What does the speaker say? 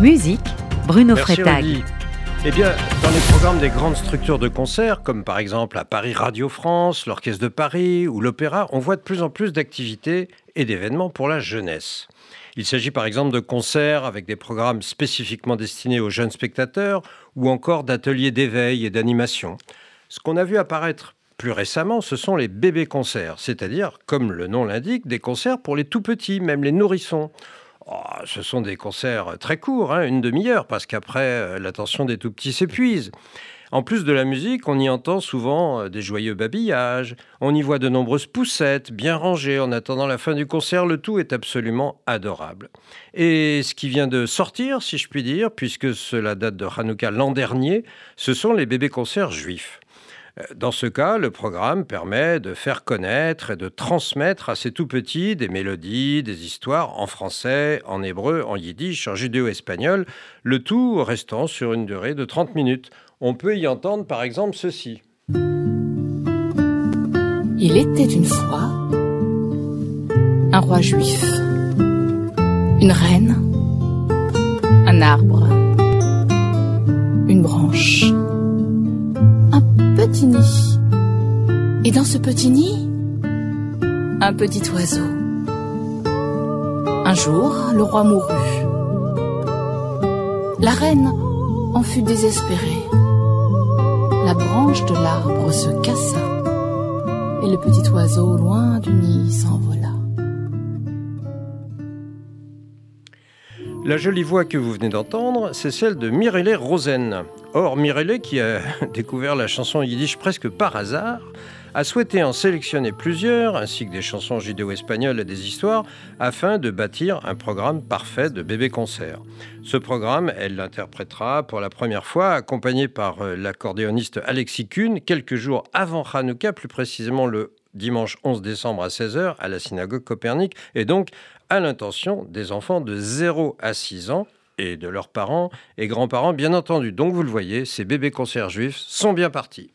Musique, Bruno Merci Freitag. Rudy. Eh bien, dans les programmes des grandes structures de concert, comme par exemple à Paris Radio France, l'Orchestre de Paris ou l'Opéra, on voit de plus en plus d'activités et d'événements pour la jeunesse. Il s'agit par exemple de concerts avec des programmes spécifiquement destinés aux jeunes spectateurs ou encore d'ateliers d'éveil et d'animation. Ce qu'on a vu apparaître plus récemment, ce sont les bébés concerts, c'est-à-dire, comme le nom l'indique, des concerts pour les tout petits, même les nourrissons. Oh, ce sont des concerts très courts, hein, une demi-heure, parce qu'après, euh, l'attention des tout petits s'épuise. En plus de la musique, on y entend souvent euh, des joyeux babillages, on y voit de nombreuses poussettes bien rangées en attendant la fin du concert, le tout est absolument adorable. Et ce qui vient de sortir, si je puis dire, puisque cela date de Hanouka l'an dernier, ce sont les bébés concerts juifs. Euh, Dans ce cas, le programme permet de faire connaître et de transmettre à ces tout petits des mélodies, des histoires en français, en hébreu, en yiddish, en judéo-espagnol, le tout restant sur une durée de 30 minutes. On peut y entendre par exemple ceci. Il était une fois un roi juif, une reine, un arbre, Et dans ce petit nid, un petit oiseau. Un jour, le roi mourut. La reine en fut désespérée. La branche de l'arbre se cassa et le petit oiseau, loin du nid, s'envola. La jolie voix que vous venez d'entendre, c'est celle de Mirele Rosen. Or, Mirele, qui a découvert la chanson yiddish presque par hasard, a souhaité en sélectionner plusieurs, ainsi que des chansons judéo-espagnoles et des histoires, afin de bâtir un programme parfait de bébé-concert. Ce programme, elle l'interprétera pour la première fois, accompagnée par euh, l'accordéoniste Alexis Kuhn, quelques jours avant Hanouka, plus précisément le dimanche 11 décembre à 16h à la synagogue Copernic, et donc à l'intention des enfants de 0 à 6 ans et de leurs parents et grands-parents, bien entendu. Donc vous le voyez, ces bébés concerts juifs sont bien partis.